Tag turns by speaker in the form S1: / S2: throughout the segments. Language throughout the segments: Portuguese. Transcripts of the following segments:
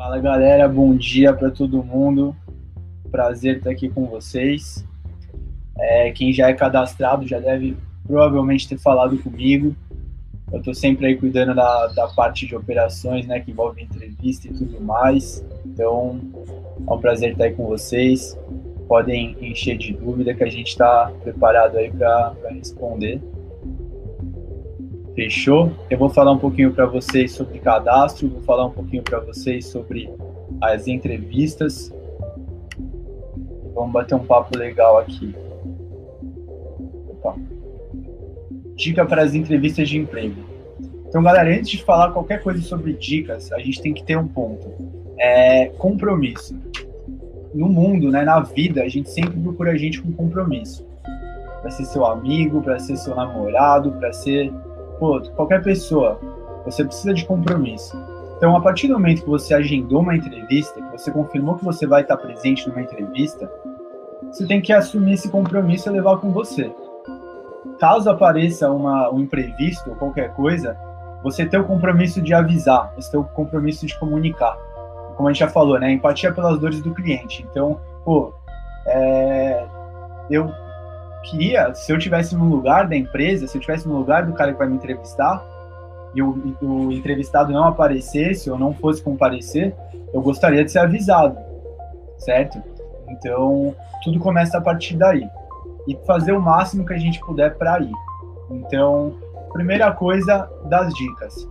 S1: Fala galera, bom dia para todo mundo. Prazer estar aqui com vocês. É, quem já é cadastrado já deve provavelmente ter falado comigo. Eu estou sempre aí cuidando da, da parte de operações, né, que envolve entrevista e tudo mais. Então, é um prazer estar aí com vocês. Podem encher de dúvida que a gente está preparado aí para responder. Fechou? Eu vou falar um pouquinho para vocês sobre cadastro, vou falar um pouquinho para vocês sobre as entrevistas. Vamos bater um papo legal aqui. Opa. Dica para as entrevistas de emprego. Então, galera, antes de falar qualquer coisa sobre dicas, a gente tem que ter um ponto. É compromisso. No mundo, né, na vida, a gente sempre procura gente com compromisso. Para ser seu amigo, para ser seu namorado, para ser pô, qualquer pessoa, você precisa de compromisso. Então, a partir do momento que você agendou uma entrevista, que você confirmou que você vai estar presente numa entrevista, você tem que assumir esse compromisso e levar com você. Caso apareça uma, um imprevisto ou qualquer coisa, você tem o compromisso de avisar, você tem o compromisso de comunicar. Como a gente já falou, né? Empatia pelas dores do cliente. Então, pô, é, eu queria, se eu tivesse no lugar da empresa, se eu tivesse no lugar do cara que vai me entrevistar, e o, e o entrevistado não aparecesse ou não fosse comparecer, eu gostaria de ser avisado, certo? Então, tudo começa a partir daí. E fazer o máximo que a gente puder para ir. Então, primeira coisa das dicas.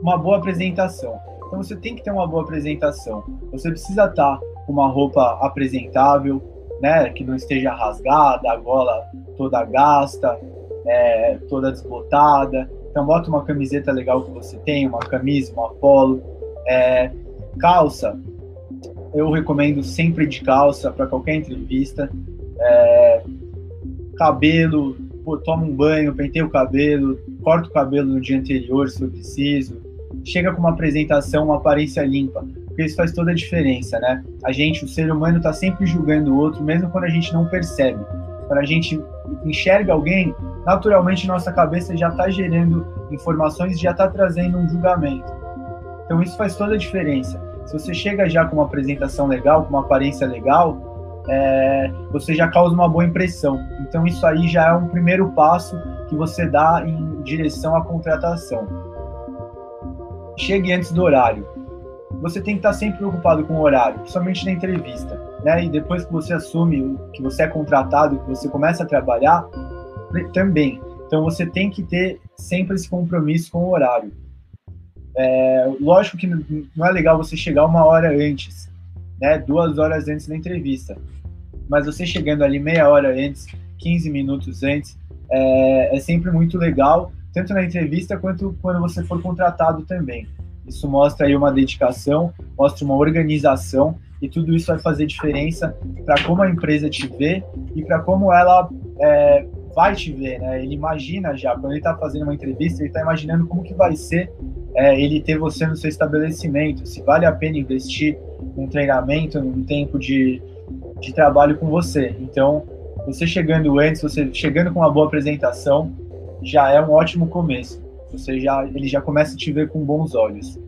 S1: Uma boa apresentação. Então, você tem que ter uma boa apresentação. Você precisa estar com uma roupa apresentável, né, que não esteja rasgada, a gola toda gasta, é, toda desbotada. Então bota uma camiseta legal que você tem, uma camisa, uma polo. É, calça, eu recomendo sempre de calça para qualquer entrevista. É, cabelo, pô, toma um banho, penteia o cabelo, corta o cabelo no dia anterior se for preciso. Chega com uma apresentação, uma aparência limpa porque isso faz toda a diferença, né? A gente, o ser humano, está sempre julgando o outro, mesmo quando a gente não percebe. Quando a gente enxerga alguém, naturalmente nossa cabeça já está gerando informações, já está trazendo um julgamento. Então isso faz toda a diferença. Se você chega já com uma apresentação legal, com uma aparência legal, é, você já causa uma boa impressão. Então isso aí já é um primeiro passo que você dá em direção à contratação. Chegue antes do horário você tem que estar sempre preocupado com o horário, principalmente na entrevista, né? E depois que você assume que você é contratado, que você começa a trabalhar, também. Então você tem que ter sempre esse compromisso com o horário. É, lógico que não é legal você chegar uma hora antes, né? Duas horas antes da entrevista. Mas você chegando ali meia hora antes, 15 minutos antes, é, é sempre muito legal, tanto na entrevista quanto quando você for contratado também. Isso mostra aí uma dedicação, mostra uma organização e tudo isso vai fazer diferença para como a empresa te vê e para como ela é, vai te ver, né? Ele imagina já, quando ele está fazendo uma entrevista, ele está imaginando como que vai ser é, ele ter você no seu estabelecimento, se vale a pena investir num treinamento, num tempo de, de trabalho com você. Então, você chegando antes, você chegando com uma boa apresentação, já é um ótimo começo. Você já, ele já começa a te ver com bons olhos.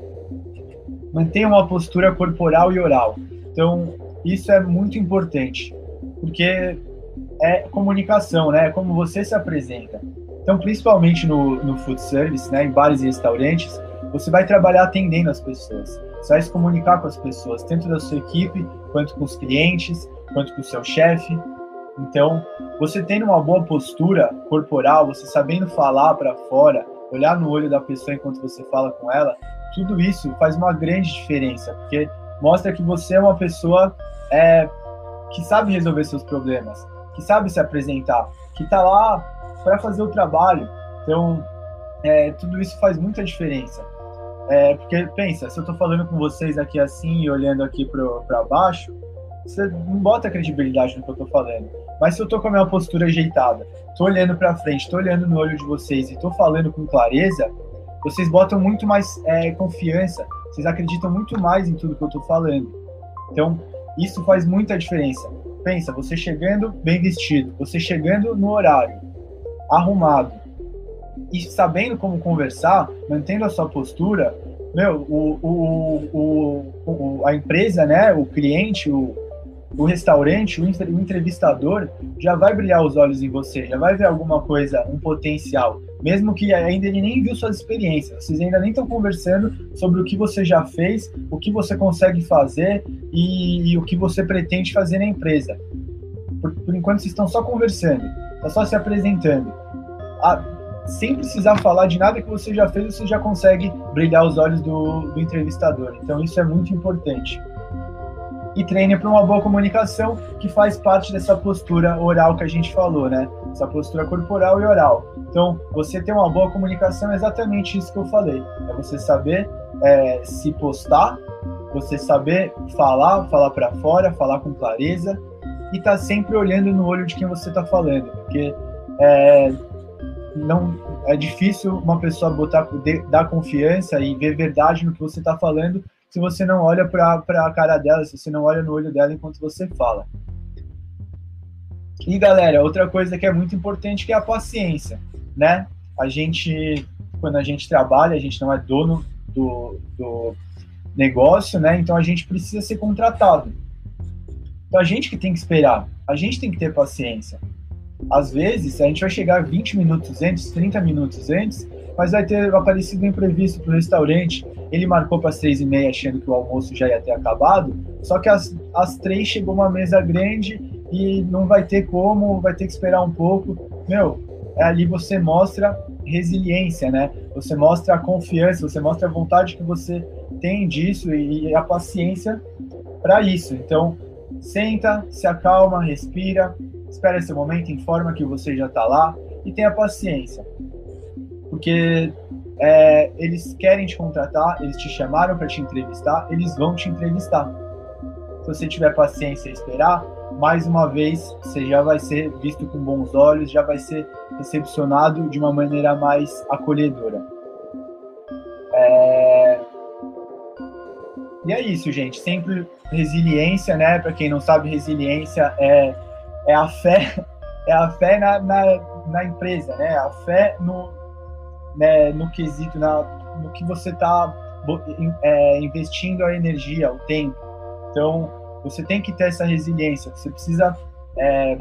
S1: Mantenha uma postura corporal e oral. Então, isso é muito importante, porque é comunicação, né? É como você se apresenta. Então, principalmente no, no food service, né, em bares e restaurantes, você vai trabalhar atendendo as pessoas. Você vai se comunicar com as pessoas, tanto da sua equipe, quanto com os clientes, quanto com o seu chefe. Então, você tendo uma boa postura corporal, você sabendo falar para fora, olhar no olho da pessoa enquanto você fala com ela, tudo isso faz uma grande diferença, porque mostra que você é uma pessoa é, que sabe resolver seus problemas, que sabe se apresentar, que está lá para fazer o trabalho. Então, é, tudo isso faz muita diferença. É, porque, pensa, se eu estou falando com vocês aqui assim e olhando aqui para baixo, você não bota credibilidade no que eu estou falando. Mas se eu tô com a minha postura ajeitada, tô olhando para frente, tô olhando no olho de vocês e tô falando com clareza, vocês botam muito mais é, confiança, vocês acreditam muito mais em tudo que eu tô falando. Então, isso faz muita diferença. Pensa, você chegando bem vestido, você chegando no horário, arrumado, e sabendo como conversar, mantendo a sua postura, meu, o, o, o, a empresa, né, o cliente, o, o restaurante, o entrevistador já vai brilhar os olhos em você, já vai ver alguma coisa, um potencial, mesmo que ainda ele nem viu suas experiências, vocês ainda nem estão conversando sobre o que você já fez, o que você consegue fazer e, e o que você pretende fazer na empresa. Por, por enquanto vocês estão só conversando, está só se apresentando. Ah, sem precisar falar de nada que você já fez, você já consegue brilhar os olhos do, do entrevistador. Então isso é muito importante e treine para uma boa comunicação, que faz parte dessa postura oral que a gente falou, né? Essa postura corporal e oral. Então, você ter uma boa comunicação é exatamente isso que eu falei. É você saber é, se postar, você saber falar, falar para fora, falar com clareza e tá sempre olhando no olho de quem você está falando, porque é, não é difícil uma pessoa botar dar confiança e ver verdade no que você está falando se você não olha para a cara dela, se você não olha no olho dela enquanto você fala. E galera, outra coisa que é muito importante que é a paciência, né? A gente, quando a gente trabalha, a gente não é dono do, do negócio, né? Então a gente precisa ser contratado. Então a gente que tem que esperar, a gente tem que ter paciência. Às vezes, a gente vai chegar 20 minutos antes, 30 minutos antes, mas vai ter aparecido um imprevisto para o restaurante. Ele marcou para as três e meia, achando que o almoço já ia ter acabado, só que às, três chegou uma mesa grande e não vai ter como, vai ter que esperar um pouco. Meu, é ali você mostra resiliência, né? Você mostra a confiança, você mostra a vontade que você tem disso e, e a paciência para isso. Então, senta, se acalma, respira, espera esse momento, informa que você já está lá e tenha paciência porque é, eles querem te contratar, eles te chamaram para te entrevistar, eles vão te entrevistar. Se você tiver paciência e esperar, mais uma vez você já vai ser visto com bons olhos, já vai ser recepcionado de uma maneira mais acolhedora. É... E é isso, gente. Sempre resiliência, né? Para quem não sabe, resiliência é, é a fé, é a fé na, na, na empresa, né? A fé no, né, no quesito, na, no que você está é, investindo a energia, o tempo. Então, você tem que ter essa resiliência, você precisa. É,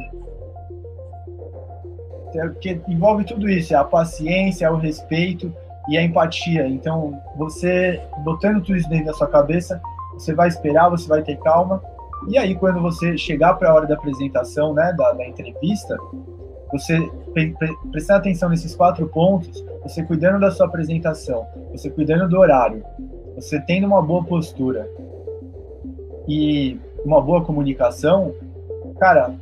S1: porque envolve tudo isso, é a paciência, o respeito e a empatia. Então, você botando tudo isso dentro da sua cabeça, você vai esperar, você vai ter calma. E aí, quando você chegar para a hora da apresentação, né, da, da entrevista, você pre, pre, prestando atenção nesses quatro pontos, você cuidando da sua apresentação, você cuidando do horário, você tendo uma boa postura e uma boa comunicação, cara,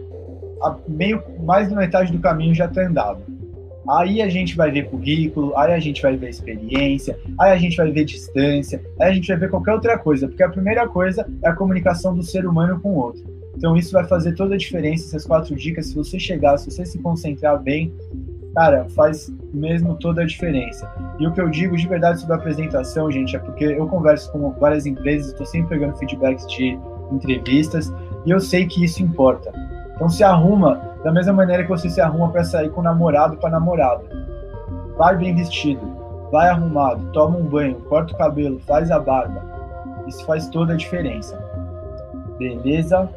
S1: meio mais da metade do caminho já está andado. Aí a gente vai ver currículo, aí a gente vai ver experiência, aí a gente vai ver distância, aí a gente vai ver qualquer outra coisa, porque a primeira coisa é a comunicação do ser humano com o outro. Então isso vai fazer toda a diferença, essas quatro dicas, se você chegar, se você se concentrar bem, cara, faz mesmo toda a diferença. E o que eu digo de verdade sobre a apresentação, gente, é porque eu converso com várias empresas, estou sempre pegando feedbacks de entrevistas, e eu sei que isso importa. Então se arruma da mesma maneira que você se arruma para sair com namorado para namorada. Vai bem vestido, vai arrumado, toma um banho, corta o cabelo, faz a barba. Isso faz toda a diferença. Beleza?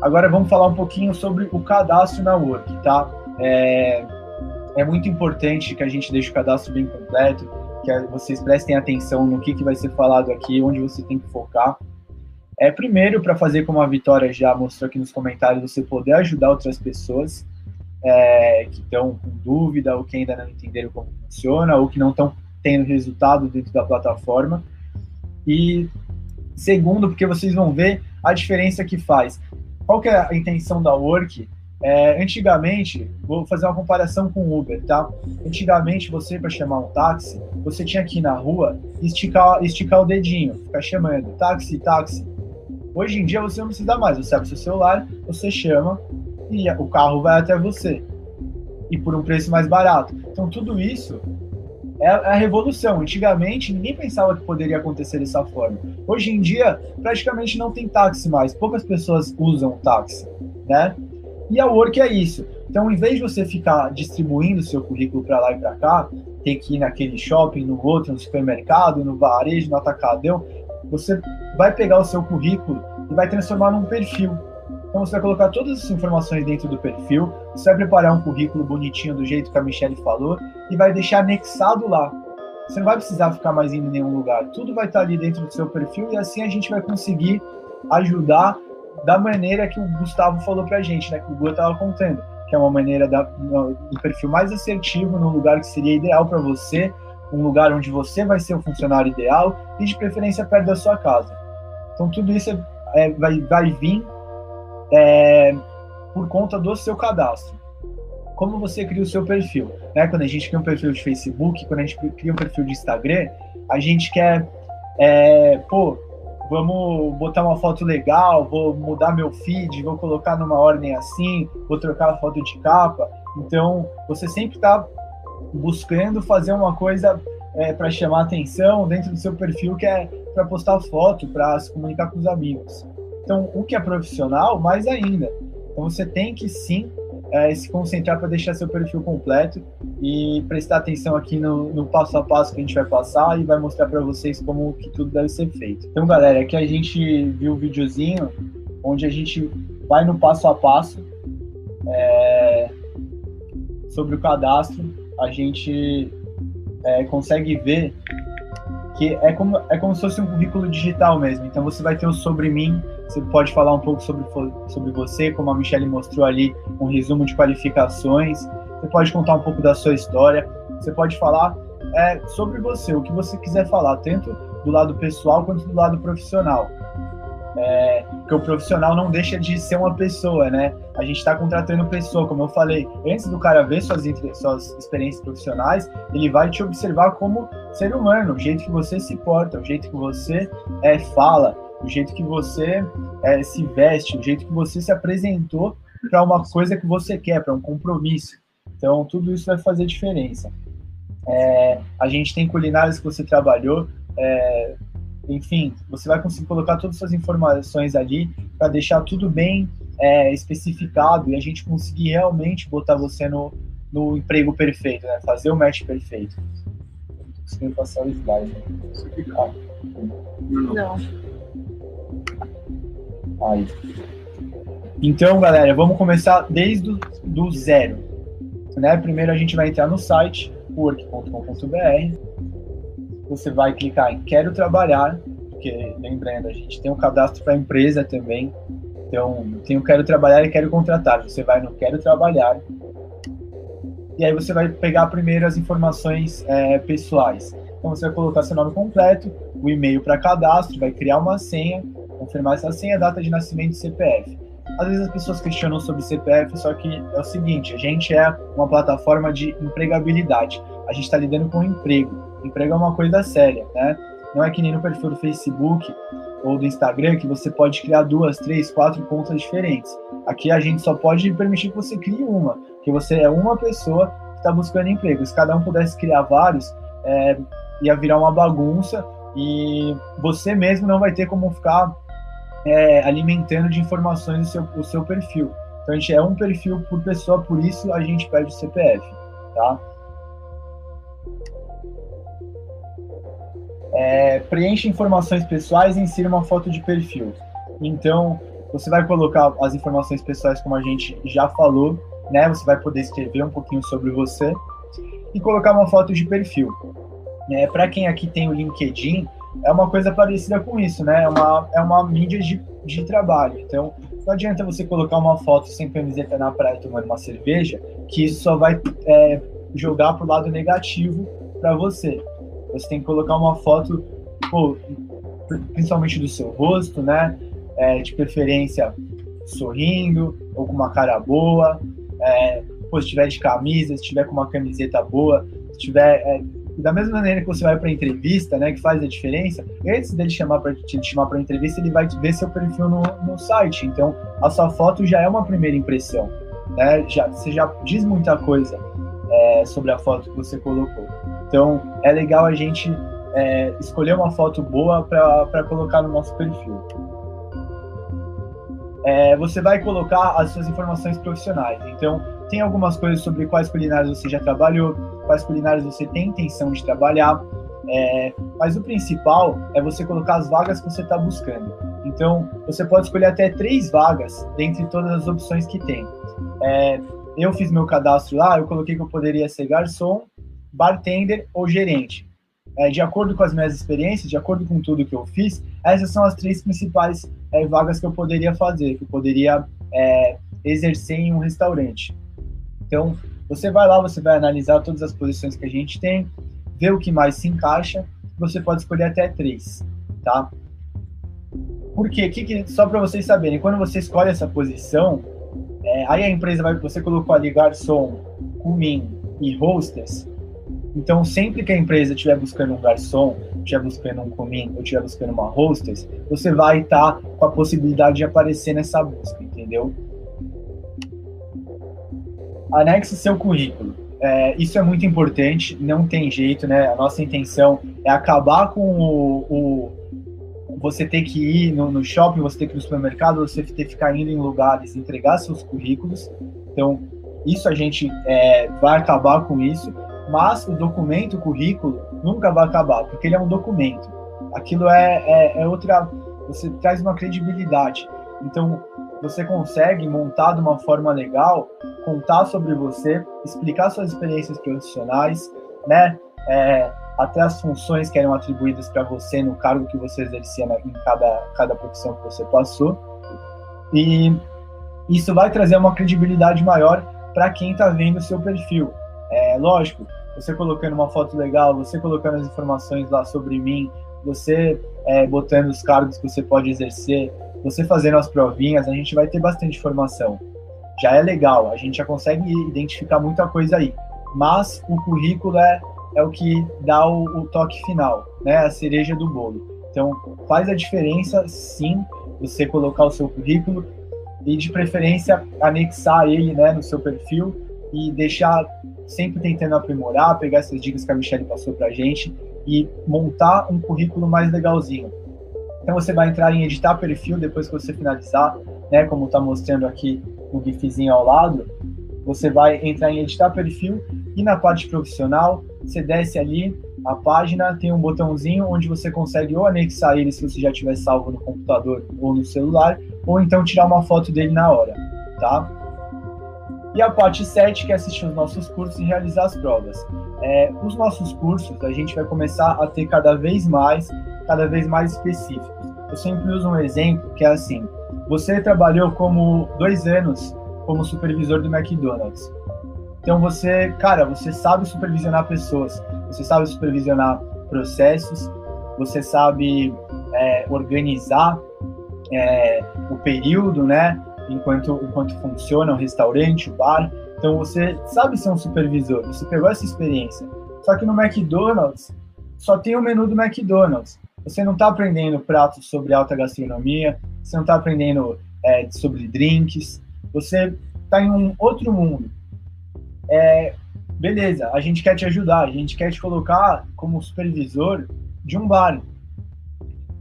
S1: Agora vamos falar um pouquinho sobre o cadastro na Work, tá? É, é muito importante que a gente deixe o cadastro bem completo, que vocês prestem atenção no que, que vai ser falado aqui, onde você tem que focar. É primeiro para fazer como a Vitória já mostrou aqui nos comentários, você poder ajudar outras pessoas é, que estão com dúvida ou que ainda não entenderam como funciona ou que não estão tendo resultado dentro da plataforma. E segundo, porque vocês vão ver a diferença que faz. Qual que é a intenção da Work? É, antigamente, vou fazer uma comparação com o Uber, tá? Antigamente, você, para chamar um táxi, você tinha que ir na rua e esticar, esticar o dedinho, ficar chamando táxi, táxi. Hoje em dia, você não precisa mais. Você abre seu celular, você chama e o carro vai até você. E por um preço mais barato. Então, tudo isso é, é a revolução. Antigamente, ninguém pensava que poderia acontecer dessa forma. Hoje em dia, praticamente não tem táxi mais. Poucas pessoas usam táxi, né? E a Work é isso. Então, em vez de você ficar distribuindo seu currículo para lá e para cá, ter que ir naquele shopping, no outro, no supermercado, no varejo, no atacadão. Você vai pegar o seu currículo e vai transformar num perfil. Então você vai colocar todas essas informações dentro do perfil, você vai preparar um currículo bonitinho do jeito que a Michelle falou e vai deixar anexado lá. Você não vai precisar ficar mais indo em nenhum lugar. Tudo vai estar ali dentro do seu perfil e assim a gente vai conseguir ajudar da maneira que o Gustavo falou pra gente, né? Que o Gu estava contando, que é uma maneira da, do perfil mais assertivo, no lugar que seria ideal para você, um lugar onde você vai ser o funcionário ideal e de preferência perto da sua casa. Então tudo isso é, vai, vai vir é, por conta do seu cadastro. Como você cria o seu perfil? Né? Quando a gente cria um perfil de Facebook, quando a gente cria um perfil de Instagram, a gente quer, é, pô, vamos botar uma foto legal, vou mudar meu feed, vou colocar numa ordem assim, vou trocar a foto de capa. Então, você sempre está buscando fazer uma coisa é, para chamar atenção dentro do seu perfil, que é para postar foto, para se comunicar com os amigos. Então, o que é profissional, mais ainda. Então, você tem que sim é, se concentrar para deixar seu perfil completo e prestar atenção aqui no, no, passo a passo que a gente vai passar e vai mostrar para vocês como que tudo deve ser feito. Então, galera, aqui a gente viu o um videozinho onde a gente vai no passo a passo é, sobre o cadastro. A gente é, consegue ver que é como, é como se fosse um currículo digital mesmo. Então, você vai ter o sobre mim, você pode falar um pouco sobre, sobre você, como a Michelle mostrou ali, um resumo de qualificações. Você pode contar um pouco da sua história. Você pode falar é, sobre você, o que você quiser falar, tanto do lado pessoal quanto do lado profissional. É, porque o profissional não deixa de ser uma pessoa, né? A gente está contratando pessoa, como eu falei, antes do cara ver suas, suas experiências profissionais, ele vai te observar como ser humano, o jeito que você se porta, o jeito que você é, fala, o jeito que você é, se veste, o jeito que você se apresentou para uma coisa que você quer, para um compromisso. Então, tudo isso vai fazer diferença. É, a gente tem culinárias que você trabalhou, é, enfim, você vai conseguir colocar todas as suas informações ali para deixar tudo bem é, especificado e a gente conseguir realmente botar você no, no emprego perfeito, né? fazer o match perfeito. Não tô conseguindo passar o slide. Né?
S2: Não.
S1: Aí. Então, galera, vamos começar desde do, do zero. Né? Primeiro a gente vai entrar no site work.com.br. Você vai clicar em Quero Trabalhar, porque lembrando, a gente tem um cadastro para empresa também. Então, tem o Quero Trabalhar e Quero Contratar. Você vai no Quero Trabalhar. E aí você vai pegar primeiro as informações é, pessoais. Então, você vai colocar seu nome completo, o e-mail para cadastro, vai criar uma senha confirmar essa senha, data de nascimento e CPF. Às vezes as pessoas questionam sobre CPF, só que é o seguinte, a gente é uma plataforma de empregabilidade. A gente está lidando com emprego. Emprego é uma coisa séria, né? Não é que nem no perfil do Facebook ou do Instagram que você pode criar duas, três, quatro contas diferentes. Aqui a gente só pode permitir que você crie uma, que você é uma pessoa que está buscando emprego. Se cada um pudesse criar vários, é, ia virar uma bagunça e você mesmo não vai ter como ficar é, alimentando de informações o seu, o seu perfil. Então a gente é um perfil por pessoa, por isso a gente pede o CPF, tá? É, preenche informações pessoais e insira uma foto de perfil. Então, você vai colocar as informações pessoais como a gente já falou, né? Você vai poder escrever um pouquinho sobre você e colocar uma foto de perfil. É, Para quem aqui tem o LinkedIn, é uma coisa parecida com isso, né? É uma, é uma mídia de, de trabalho. Então, não adianta você colocar uma foto sem camiseta na praia tomando uma cerveja, que isso só vai é, jogar pro lado negativo para você. Você tem que colocar uma foto, pô, principalmente do seu rosto, né? É, de preferência sorrindo ou com uma cara boa. É, pô, se tiver de camisa, se tiver com uma camiseta boa, se tiver é, da mesma maneira que você vai para entrevista, né, que faz a diferença, antes dele chamar para te chamar para entrevista, ele vai ver seu perfil no, no site. Então, a sua foto já é uma primeira impressão, né? Já você já diz muita coisa é, sobre a foto que você colocou. Então, é legal a gente é, escolher uma foto boa para colocar no nosso perfil. É, você vai colocar as suas informações profissionais. Então, tem algumas coisas sobre quais culinárias você já trabalhou, quais culinárias você tem intenção de trabalhar. É, mas o principal é você colocar as vagas que você está buscando. Então, você pode escolher até três vagas dentre todas as opções que tem. É, eu fiz meu cadastro lá, eu coloquei que eu poderia ser garçom, bartender ou gerente. É, de acordo com as minhas experiências, de acordo com tudo que eu fiz, essas são as três principais é, vagas que eu poderia fazer, que eu poderia é, exercer em um restaurante. Então, você vai lá, você vai analisar todas as posições que a gente tem, ver o que mais se encaixa, você pode escolher até três, tá? Por quê? Que, que, só para vocês saberem, quando você escolhe essa posição, é, aí a empresa vai, você colocou ali garçom, comim e hostess, então, sempre que a empresa estiver buscando um garçom, estiver buscando um comim ou estiver buscando uma hostess, você vai estar tá com a possibilidade de aparecer nessa busca, entendeu? Anexe seu currículo. É, isso é muito importante, não tem jeito, né? A nossa intenção é acabar com o, o você ter que ir no, no, shopping, você ter que ir no supermercado, você ter que ficar indo em lugares, entregar seus currículos. Então, isso a gente é, vai acabar com isso mas o documento, o currículo, nunca vai acabar, porque ele é um documento. Aquilo é, é, é outra. Você traz uma credibilidade. Então, você consegue montar de uma forma legal, contar sobre você, explicar suas experiências profissionais, né? É, até as funções que eram atribuídas para você no cargo que você exercia na, em cada, cada profissão que você passou. E isso vai trazer uma credibilidade maior para quem está vendo o seu perfil. É lógico, você colocando uma foto legal, você colocando as informações lá sobre mim, você é, botando os cargos que você pode exercer, você fazendo as provinhas, a gente vai ter bastante informação. Já é legal, a gente já consegue identificar muita coisa aí. Mas o currículo é, é o que dá o, o toque final, né? A cereja do bolo. Então, faz a diferença, sim, você colocar o seu currículo e, de preferência, anexar ele né, no seu perfil e deixar sempre tentando aprimorar, pegar essas dicas que a Michelle passou para a gente e montar um currículo mais legalzinho. Então você vai entrar em editar perfil depois que você finalizar, né, como está mostrando aqui no gifzinho ao lado, você vai entrar em editar perfil e na parte profissional, você desce ali a página, tem um botãozinho onde você consegue ou anexar ele se você já tiver salvo no computador ou no celular, ou então tirar uma foto dele na hora, tá? E a parte 7, que é assistir os nossos cursos e realizar as provas. É, os nossos cursos, a gente vai começar a ter cada vez mais, cada vez mais específicos. Eu sempre uso um exemplo que é assim: você trabalhou como dois anos como supervisor do McDonald's. Então você, cara, você sabe supervisionar pessoas, você sabe supervisionar processos, você sabe é, organizar é, o período, né? Enquanto, enquanto funciona o restaurante, o bar. Então você sabe ser um supervisor, você pegou essa experiência. Só que no McDonald's só tem o menu do McDonald's. Você não está aprendendo pratos sobre alta gastronomia, você não está aprendendo é, sobre drinks, você está em um outro mundo. É, beleza, a gente quer te ajudar, a gente quer te colocar como supervisor de um bar.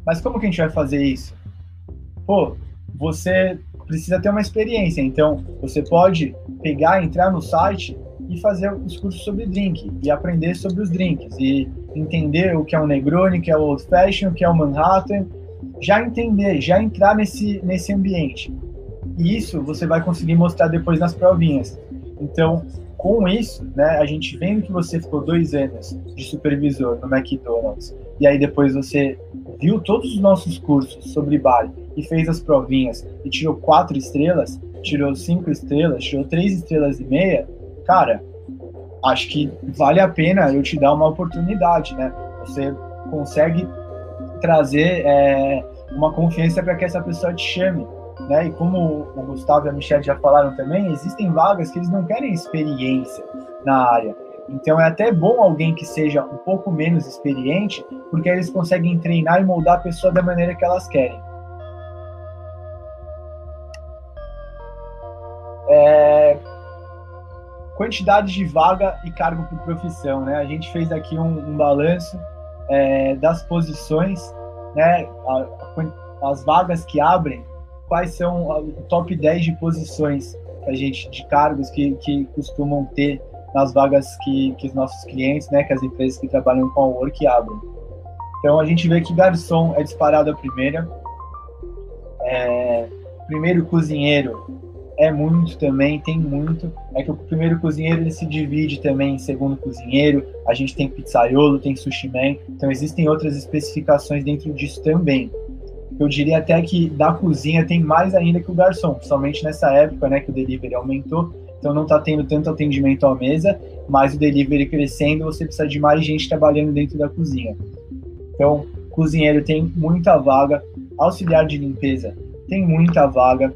S1: Mas como que a gente vai fazer isso? Pô, você precisa ter uma experiência. Então, você pode pegar, entrar no site e fazer os cursos sobre drink e aprender sobre os drinks e entender o que é um Negroni, o que é o Old Fashion, o que é o Manhattan, já entender, já entrar nesse, nesse ambiente. E isso você vai conseguir mostrar depois nas provinhas. Então, com isso, né, a gente vendo que você ficou dois anos de supervisor no McDonald's e aí depois você viu todos os nossos cursos sobre bar e fez as provinhas e tirou quatro estrelas, tirou cinco estrelas, tirou três estrelas e meia, cara, acho que vale a pena eu te dar uma oportunidade, né? Você consegue trazer é, uma confiança para que essa pessoa te chame. Né? E como o Gustavo e a Michelle já falaram também, existem vagas que eles não querem experiência na área. Então é até bom alguém que seja um pouco menos experiente, porque eles conseguem treinar e moldar a pessoa da maneira que elas querem. É... Quantidade de vaga e cargo por profissão, né? A gente fez aqui um, um balanço é, das posições, né? A, a, as vagas que abrem, quais são o top 10 de posições a gente, de cargos que, que costumam ter nas vagas que, que os nossos clientes, né, que as empresas que trabalham com a work abrem. Então a gente vê que garçom é disparado a primeira, é, primeiro cozinheiro é muito também, tem muito. É que o primeiro cozinheiro ele se divide também em segundo cozinheiro. A gente tem pizzaiolo, tem sushi man. Então existem outras especificações dentro disso também. Eu diria até que da cozinha tem mais ainda que o garçom, principalmente nessa época, né, que o delivery aumentou. Então não está tendo tanto atendimento à mesa, mas o delivery crescendo, você precisa de mais gente trabalhando dentro da cozinha. Então, cozinheiro tem muita vaga, auxiliar de limpeza tem muita vaga.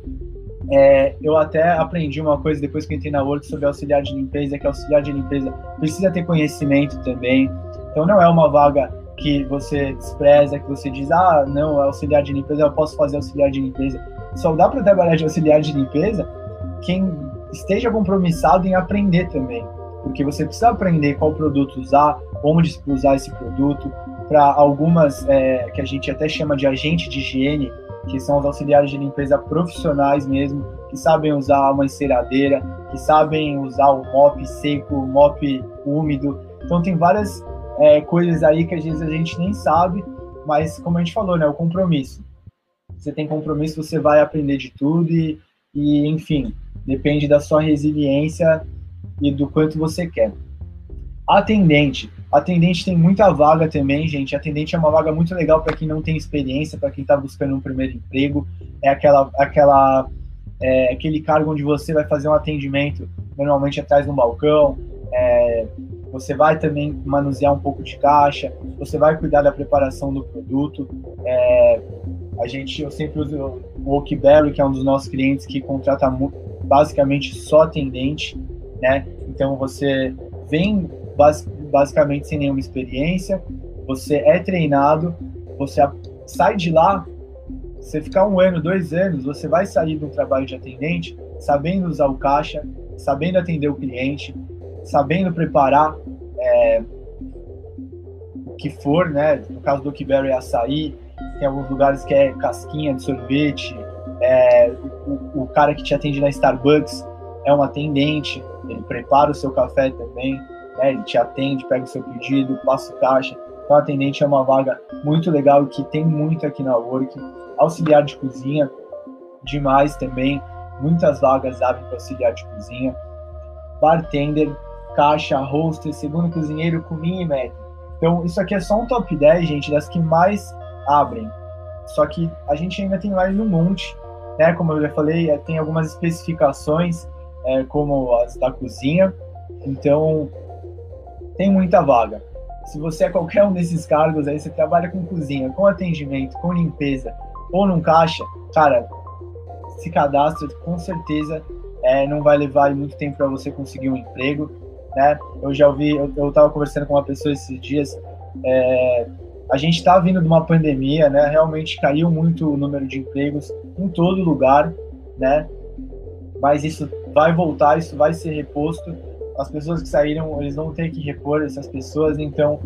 S1: É, eu até aprendi uma coisa depois que entrei na Word sobre auxiliar de limpeza, que auxiliar de limpeza precisa ter conhecimento também. Então não é uma vaga que você despreza, que você diz, ah, não, auxiliar de limpeza, eu posso fazer auxiliar de limpeza. Só dá para trabalhar de auxiliar de limpeza quem esteja compromissado em aprender também, porque você precisa aprender qual produto usar, onde usar esse produto. Para algumas é, que a gente até chama de agente de higiene, que são os auxiliares de limpeza profissionais mesmo, que sabem usar uma enceradeira, que sabem usar o mop seco, o mop úmido. Então tem várias é, coisas aí que às vezes a gente nem sabe, mas como a gente falou, né, o compromisso. Você tem compromisso, você vai aprender de tudo e, e enfim, depende da sua resiliência e do quanto você quer. Atendente. Atendente tem muita vaga também, gente. Atendente é uma vaga muito legal para quem não tem experiência, para quem está buscando um primeiro emprego. É aquela, aquela, é, aquele cargo onde você vai fazer um atendimento, normalmente atrás de um balcão. É, você vai também manusear um pouco de caixa. Você vai cuidar da preparação do produto. É, a gente, eu sempre uso o Oakberry, que é um dos nossos clientes que contrata basicamente só atendente, né? Então você vem basicamente sem nenhuma experiência, você é treinado, você sai de lá, você ficar um ano, dois anos, você vai sair do trabalho de atendente sabendo usar o caixa, sabendo atender o cliente, sabendo preparar é, o que for, né? No caso do Kiberry é açaí, tem alguns lugares que é casquinha de sorvete, é, o, o cara que te atende na Starbucks é um atendente, ele prepara o seu café também né? Ele te atende, pega o seu pedido, passa o caixa. Então, atendente é uma vaga muito legal que tem muito aqui na Work. Auxiliar de cozinha, demais também. Muitas vagas abrem para auxiliar de cozinha. Bartender, caixa, hostess, segundo cozinheiro, cominha e médico. Então, isso aqui é só um top 10, gente, das que mais abrem. Só que a gente ainda tem mais um monte, né? Como eu já falei, é, tem algumas especificações, é, como as da cozinha. Então, tem muita vaga. Se você é qualquer um desses cargos aí, você trabalha com cozinha, com atendimento, com limpeza ou num caixa, cara, se cadastra, com certeza é, não vai levar muito tempo para você conseguir um emprego, né? Eu já ouvi, eu estava conversando com uma pessoa esses dias, é, a gente está vindo de uma pandemia, né? Realmente caiu muito o número de empregos em todo lugar, né? Mas isso vai voltar, isso vai ser reposto as pessoas que saíram, eles vão ter que repor essas pessoas, então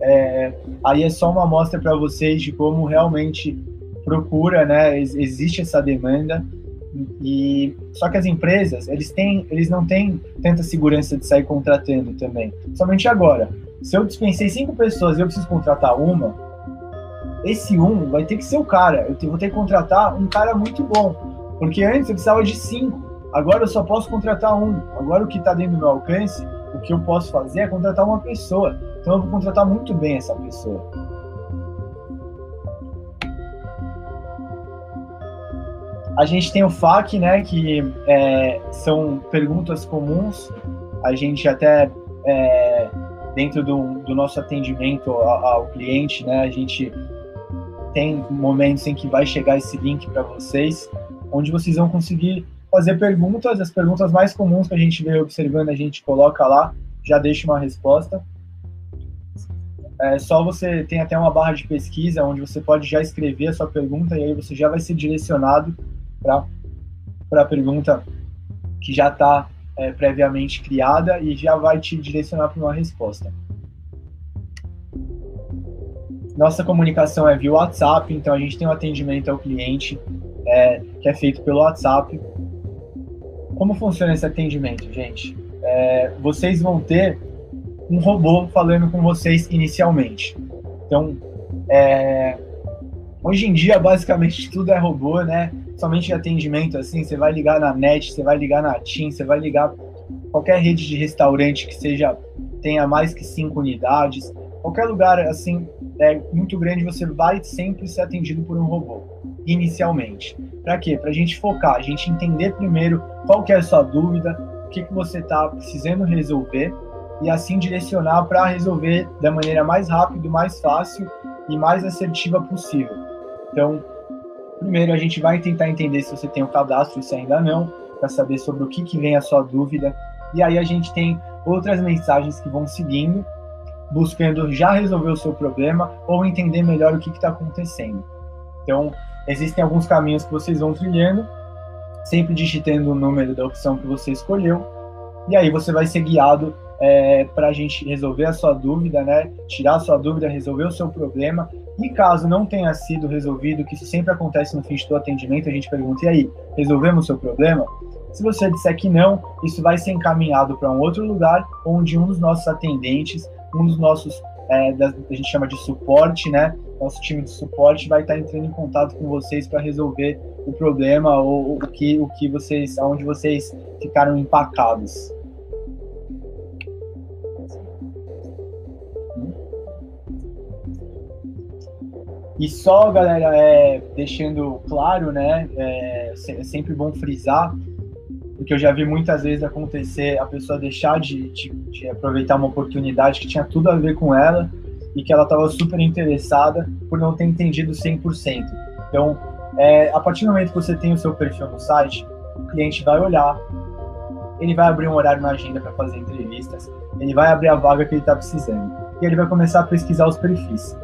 S1: é, aí é só uma amostra para vocês de como realmente procura, né? Existe essa demanda e só que as empresas eles têm, eles não têm tanta segurança de sair contratando também. Somente agora, se eu dispensei cinco pessoas e eu preciso contratar uma, esse um vai ter que ser o cara. Eu vou ter que contratar um cara muito bom, porque antes eu precisava de cinco. Agora eu só posso contratar um. Agora o que está dentro do meu alcance, o que eu posso fazer é contratar uma pessoa. Então eu vou contratar muito bem essa pessoa. A gente tem o FAQ, né, que é, são perguntas comuns. A gente até é, dentro do, do, nosso atendimento ao, ao cliente, né, a gente tem momentos em que vai chegar esse link para vocês, onde vocês vão conseguir fazer perguntas, as perguntas mais comuns que a gente vê observando, a gente coloca lá, já deixa uma resposta. É só você tem até uma barra de pesquisa onde você pode já escrever a sua pergunta e aí você já vai ser direcionado para a pergunta que já está é, previamente criada e já vai te direcionar para uma resposta. Nossa comunicação é via WhatsApp, então a gente tem um atendimento ao cliente é, que é feito pelo WhatsApp como funciona esse atendimento, gente? é, vocês vão ter um robô falando com vocês inicialmente. Então, é, hoje em dia, basicamente, tudo é robô, né? Somente atendimento, assim, você vai ligar na net, você vai ligar na TIM, você vai ligar qualquer rede de restaurante que seja tenha mais que cinco unidades, qualquer lugar assim é muito grande, você vai sempre ser atendido por um robô, inicialmente. Para quê? Para a gente focar, a gente entender primeiro qual que é a sua dúvida, o que, que você está precisando resolver e assim direcionar para resolver da maneira mais rápida, mais fácil e mais assertiva possível. Então, primeiro a gente vai tentar entender se você tem o cadastro, se ainda não, para saber sobre o que, que vem a sua dúvida. E aí a gente tem outras mensagens que vão seguindo, buscando já resolver o seu problema ou entender melhor o que está acontecendo. Então, existem alguns caminhos que vocês vão trilhando, sempre digitando o número da opção que você escolheu, e aí você vai ser guiado é, para a gente resolver a sua dúvida, né? Tirar a sua dúvida, resolver o seu problema. E caso não tenha sido resolvido, que isso sempre acontece no fim todo atendimento, a gente pergunta: e aí, resolvemos o seu problema? Se você disser que não, isso vai ser encaminhado para um outro lugar onde um dos nossos atendentes, um dos nossos, é, da, a gente chama de suporte, né? Nosso time de suporte vai estar entrando em contato com vocês para resolver o problema ou o que, o que vocês, aonde vocês ficaram empacados. E só, galera, é, deixando claro, né, é, é, sempre bom frisar, porque eu já vi muitas vezes acontecer a pessoa deixar de, de, de aproveitar uma oportunidade que tinha tudo a ver com ela e que ela estava super interessada por não ter entendido 100%. Então, é, a partir do momento que você tem o seu perfil no site, o cliente vai olhar, ele vai abrir um horário na agenda para fazer entrevistas, ele vai abrir a vaga que ele está precisando e ele vai começar a pesquisar os perfis.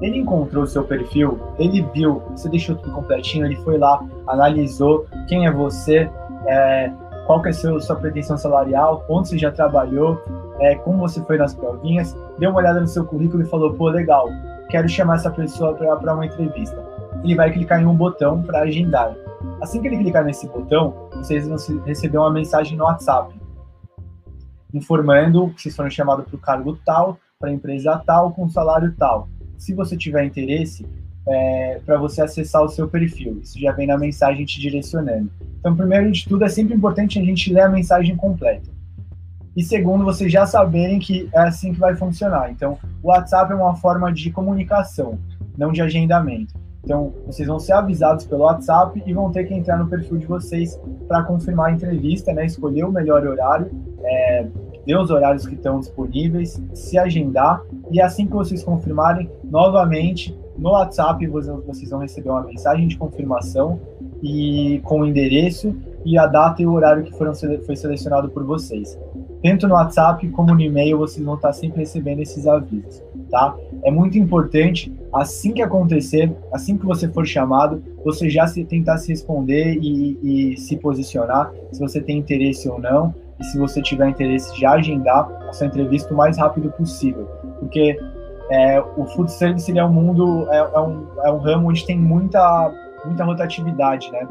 S1: Ele encontrou o seu perfil, ele viu, você deixou tudo completinho, ele foi lá, analisou quem é você, é, qual que é a sua, sua pretensão salarial, onde você já trabalhou, é, como você foi nas provinhas, deu uma olhada no seu currículo e falou, pô, legal, quero chamar essa pessoa para uma entrevista. Ele vai clicar em um botão para agendar. Assim que ele clicar nesse botão, vocês vão receber uma mensagem no WhatsApp, informando que vocês foram chamados para o cargo tal, para a empresa tal, com salário tal se você tiver interesse, é, para você acessar o seu perfil. Isso já vem na mensagem te direcionando. Então, primeiro de tudo, é sempre importante a gente ler a mensagem completa. E segundo, vocês já saberem que é assim que vai funcionar. Então, o WhatsApp é uma forma de comunicação, não de agendamento. Então, vocês vão ser avisados pelo WhatsApp e vão ter que entrar no perfil de vocês para confirmar a entrevista, né? Escolher o melhor horário, é, ver os horários que estão disponíveis, se agendar e assim que vocês confirmarem, novamente no WhatsApp vocês vão receber uma mensagem de confirmação e com o endereço e a data e o horário que foram foi selecionado por vocês. Tanto no WhatsApp como no e-mail vocês vão estar sempre recebendo esses avisos, tá? É muito importante assim que acontecer, assim que você for chamado, você já se tentar se responder e, e se posicionar se você tem interesse ou não e se você tiver interesse, já agendar a sua entrevista o mais rápido possível, porque é, o food service é um mundo, é, é, um, é um ramo onde tem muita, muita rotatividade, né?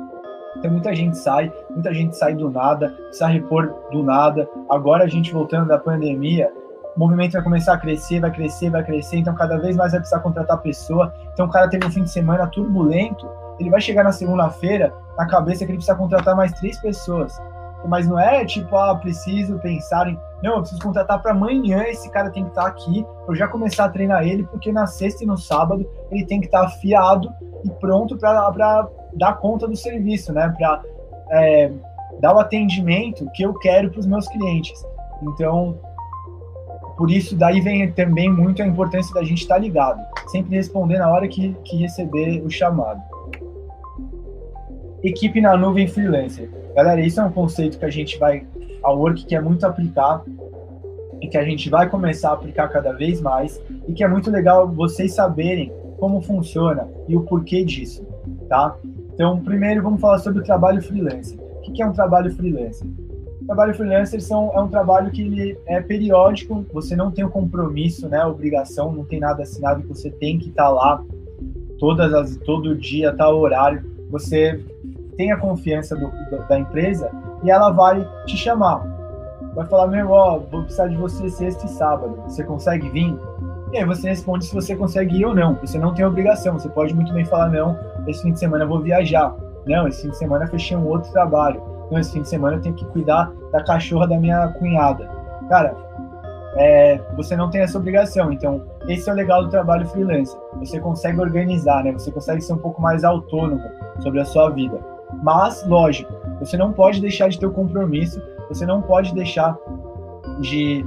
S1: Então muita gente sai, muita gente sai do nada, precisa repor do nada. Agora a gente voltando da pandemia, o movimento vai começar a crescer, vai crescer, vai crescer, então cada vez mais vai precisar contratar pessoa. Então o cara teve um fim de semana turbulento, ele vai chegar na segunda-feira na cabeça que ele precisa contratar mais três pessoas mas não é tipo, ah, preciso pensar em. Não, eu preciso contratar para amanhã, esse cara tem que estar tá aqui, eu já começar a treinar ele, porque na sexta e no sábado ele tem que estar tá afiado e pronto para dar conta do serviço, né? Para é, dar o atendimento que eu quero para os meus clientes. Então, por isso, daí vem também muito a importância da gente estar tá ligado, sempre responder na hora que, que receber o chamado. Equipe na nuvem freelancer. Galera, isso é um conceito que a gente vai, a Work quer muito aplicar e que a gente vai começar a aplicar cada vez mais e que é muito legal vocês saberem como funciona e o porquê disso, tá? Então, primeiro vamos falar sobre o trabalho freelancer. O que é um trabalho freelancer? O trabalho freelancer são, é um trabalho que ele é periódico, você não tem o um compromisso, né, obrigação, não tem nada assinado que você tem que estar tá lá todas as, todo dia, tal horário. Você tem a confiança do, da empresa e ela vai te chamar. vai falar, meu, ó, vou precisar de você sexta e sábado, você consegue vir? E aí você responde se você consegue ir ou não. Você não tem obrigação, você pode muito bem falar, não, esse fim de semana eu vou viajar. Não, esse fim de semana eu fechei um outro trabalho. Não, esse fim de semana eu tenho que cuidar da cachorra da minha cunhada. Cara, é, você não tem essa obrigação. Então, esse é o legal do trabalho freelancer. Você consegue organizar, né? Você consegue ser um pouco mais autônomo sobre a sua vida. Mas, lógico, você não pode deixar de ter o compromisso, você não pode deixar de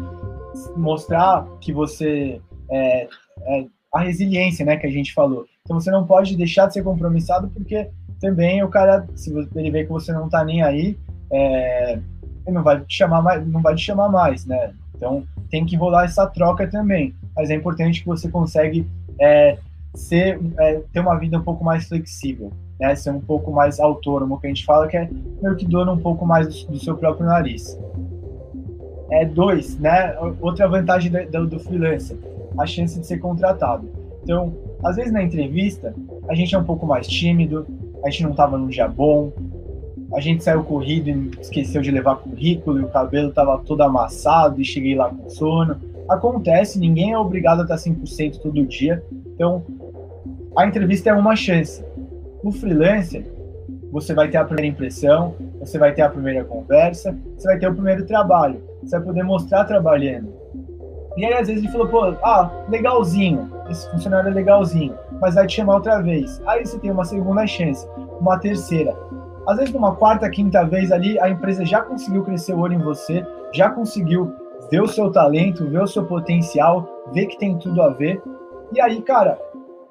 S1: mostrar que você é, é, a resiliência, né, que a gente falou. Então você não pode deixar de ser compromissado porque também o cara, se ele vê que você não tá nem aí, é, ele não vai te chamar mais, não vai te chamar mais, né? Então tem que rolar essa troca também. Mas é importante que você consegue é, ser, é, ter uma vida um pouco mais flexível, né? Ser um pouco mais autônomo, que a gente fala que é meio que dona um pouco mais do, do seu próprio nariz. É dois, né? Outra vantagem do, do freelancer, a chance de ser contratado. Então, às vezes na entrevista, a gente é um pouco mais tímido, a gente não estava num dia bom, a gente saiu corrido e esqueceu de levar currículo e o cabelo estava todo amassado e cheguei lá com sono. Acontece, ninguém é obrigado a estar 100% todo dia. Então, a entrevista é uma chance. No freelancer, você vai ter a primeira impressão, você vai ter a primeira conversa, você vai ter o primeiro trabalho. Você vai poder mostrar trabalhando. E aí, às vezes, ele falou, pô, ah, legalzinho, esse funcionário é legalzinho, mas vai te chamar outra vez. Aí você tem uma segunda chance, uma terceira. Às vezes, numa quarta, quinta vez ali, a empresa já conseguiu crescer o olho em você, já conseguiu ver o seu talento, ver o seu potencial, ver que tem tudo a ver. E aí, cara,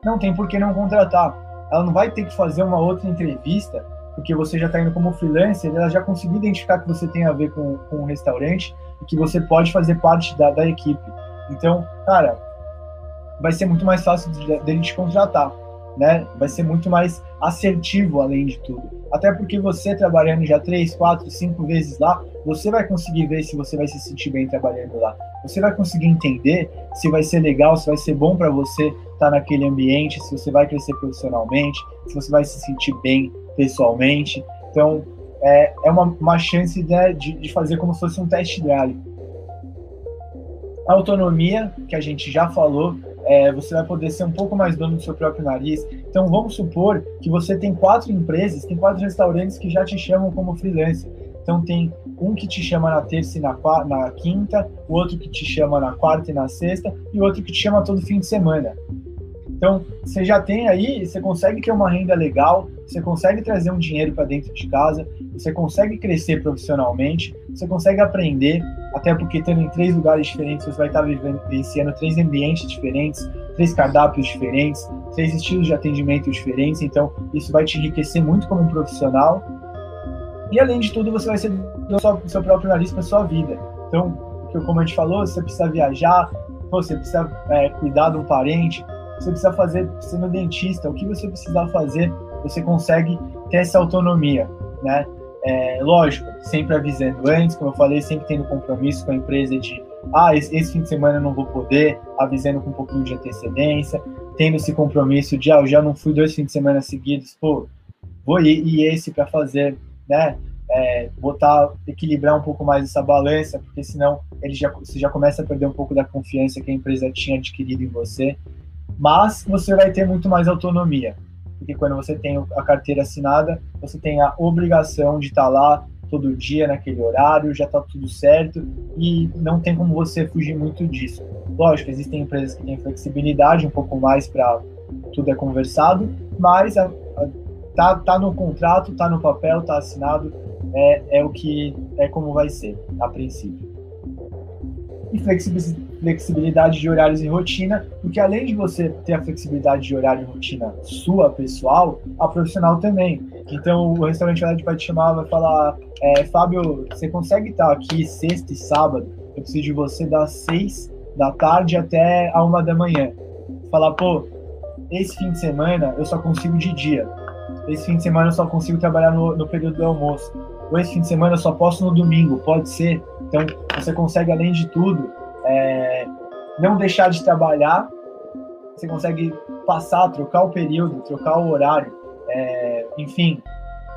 S1: não tem por que não contratar. Ela não vai ter que fazer uma outra entrevista, porque você já está indo como freelancer, ela já conseguiu identificar que você tem a ver com, com o restaurante que você pode fazer parte da, da equipe. Então, cara, vai ser muito mais fácil dele te contratar né? Vai ser muito mais assertivo além de tudo. Até porque você trabalhando já três, quatro, cinco vezes lá, você vai conseguir ver se você vai se sentir bem trabalhando lá. Você vai conseguir entender se vai ser legal, se vai ser bom para você estar tá naquele ambiente, se você vai crescer profissionalmente, se você vai se sentir bem pessoalmente. Então, é, é uma, uma chance né, de, de fazer como se fosse um test drive. A autonomia, que a gente já falou, é, você vai poder ser um pouco mais dono do seu próprio nariz. Então, vamos supor que você tem quatro empresas, tem quatro restaurantes que já te chamam como freelancer. Então, tem um que te chama na terça e na, na quinta, o outro que te chama na quarta e na sexta, e outro que te chama todo fim de semana. Então, você já tem aí, você consegue ter uma renda legal, você consegue trazer um dinheiro para dentro de casa, você consegue crescer profissionalmente, você consegue aprender, até porque estando em três lugares diferentes, você vai estar vivendo, vivenciando três ambientes diferentes, três cardápios diferentes, três estilos de atendimento diferentes, então isso vai te enriquecer muito como um profissional. E além de tudo, você vai ser do seu, próprio nariz para sua vida. Então, como a gente falou, você precisa viajar, você precisa é, cuidar de um parente, você precisa fazer, sendo dentista, o que você precisar fazer, você consegue ter essa autonomia, né? É, lógico, sempre avisando antes, como eu falei, sempre tendo compromisso com a empresa de, ah, esse, esse fim de semana eu não vou poder, avisando com um pouquinho de antecedência, tendo esse compromisso de, ah, eu já não fui dois fins de semana seguidos, pô, vou ir, e esse para fazer, né? É, botar, equilibrar um pouco mais essa balança, porque senão ele já, você já começa a perder um pouco da confiança que a empresa tinha adquirido em você mas você vai ter muito mais autonomia, porque quando você tem a carteira assinada, você tem a obrigação de estar lá todo dia naquele horário, já está tudo certo e não tem como você fugir muito disso. Lógico, existem empresas que têm flexibilidade um pouco mais para tudo é conversado, mas a, a, tá, tá no contrato, tá no papel, tá assinado, é, é o que é como vai ser a princípio e flexibilidade de horários e rotina, porque além de você ter a flexibilidade de horário e rotina sua, pessoal, a profissional também. Então o restaurante vai te chamar, vai falar, é, Fábio, você consegue estar aqui sexta e sábado? Eu preciso de você das seis da tarde até a uma da manhã. Falar, pô, esse fim de semana eu só consigo de dia. Esse fim de semana eu só consigo trabalhar no, no período do almoço. Ou esse fim de semana eu só posso no domingo, pode ser? Então, você consegue, além de tudo, é, não deixar de trabalhar, você consegue passar, trocar o período, trocar o horário, é, enfim,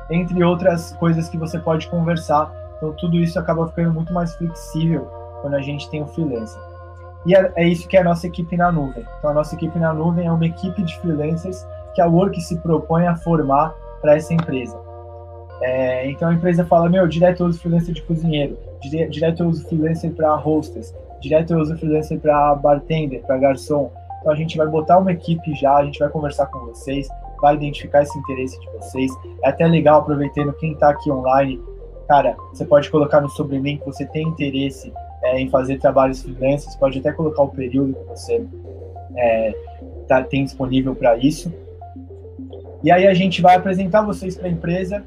S1: entre outras coisas que você pode conversar Então tudo isso acaba ficando muito mais flexível quando a gente tem o freelancer. E é, é isso que é a nossa equipe na nuvem. Então a nossa equipe na nuvem é uma equipe de freelancers que a Work se propõe a formar para essa empresa. É, então a empresa fala, meu, direto eu uso freelancer de cozinheiro, direto eu uso freelancer para hostess, direto eu uso freelancer para bartender, para garçom. Então a gente vai botar uma equipe já, a gente vai conversar com vocês, vai identificar esse interesse de vocês. É até legal, aproveitando quem está aqui online, cara, você pode colocar no sobrenome que você tem interesse é, em fazer trabalhos freelancers, pode até colocar o período que você é, tá, tem disponível para isso. E aí a gente vai apresentar vocês para a empresa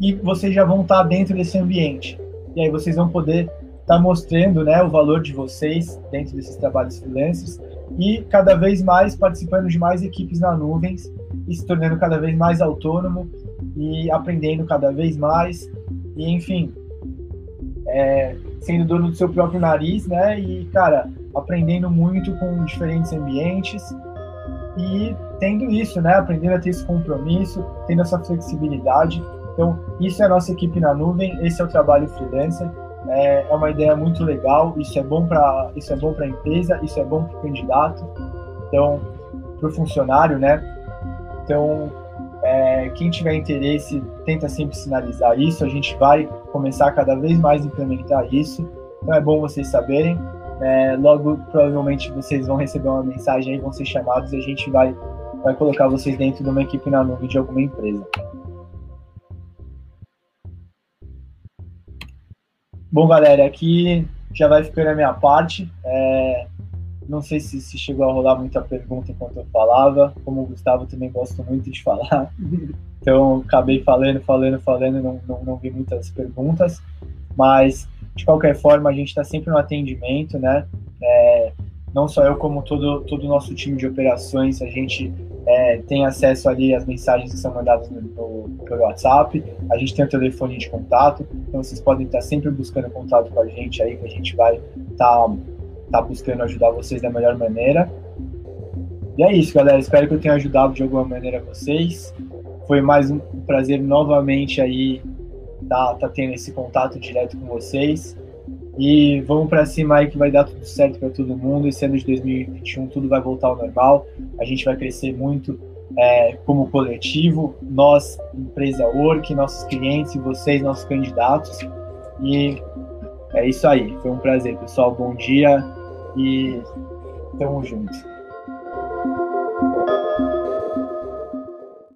S1: e vocês já vão estar dentro desse ambiente. E aí vocês vão poder estar mostrando né, o valor de vocês dentro desses trabalhos freelancers e cada vez mais participando de mais equipes na nuvens e se tornando cada vez mais autônomo e aprendendo cada vez mais e enfim é, sendo dono do seu próprio nariz né e cara aprendendo muito com diferentes ambientes e tendo isso né aprendendo a ter esse compromisso tendo essa flexibilidade então, isso é a nossa equipe na nuvem, esse é o trabalho freelancer. É, é uma ideia muito legal, isso é bom para isso é bom para a empresa, isso é bom para o candidato, então para o funcionário, né? Então, é, quem tiver interesse, tenta sempre sinalizar isso. A gente vai começar cada vez mais a implementar isso. Então é bom vocês saberem. É, logo, provavelmente, vocês vão receber uma mensagem aí, vão ser chamados e a gente vai, vai colocar vocês dentro de uma equipe na nuvem de alguma empresa. Bom, galera, aqui já vai ficando a minha parte. É, não sei se, se, chegou a rolar muita pergunta enquanto eu falava. Como o Gustavo também gosta muito de falar. Então, acabei falando, falando, falando, não, não, não vi muitas perguntas. Mas, de qualquer forma, a gente está sempre no atendimento, né? É, não só eu, como todo, todo o nosso time de operações, a gente é, tem acesso ali às mensagens que são mandadas no, no, pelo WhatsApp, a gente tem o telefone de contato, então vocês podem estar sempre buscando contato com a gente aí, que a gente vai estar tá, tá buscando ajudar vocês da melhor maneira. E é isso, galera. Espero que eu tenha ajudado de alguma maneira vocês. Foi mais um prazer novamente aí tá, tá tendo esse contato direto com vocês. E vamos para cima aí que vai dar tudo certo para todo mundo. Esse ano de 2021 tudo vai voltar ao normal. A gente vai crescer muito é, como coletivo, nós, empresa Work, nossos clientes vocês, nossos candidatos. E é isso aí. Foi um prazer, pessoal. Bom dia e tamo junto.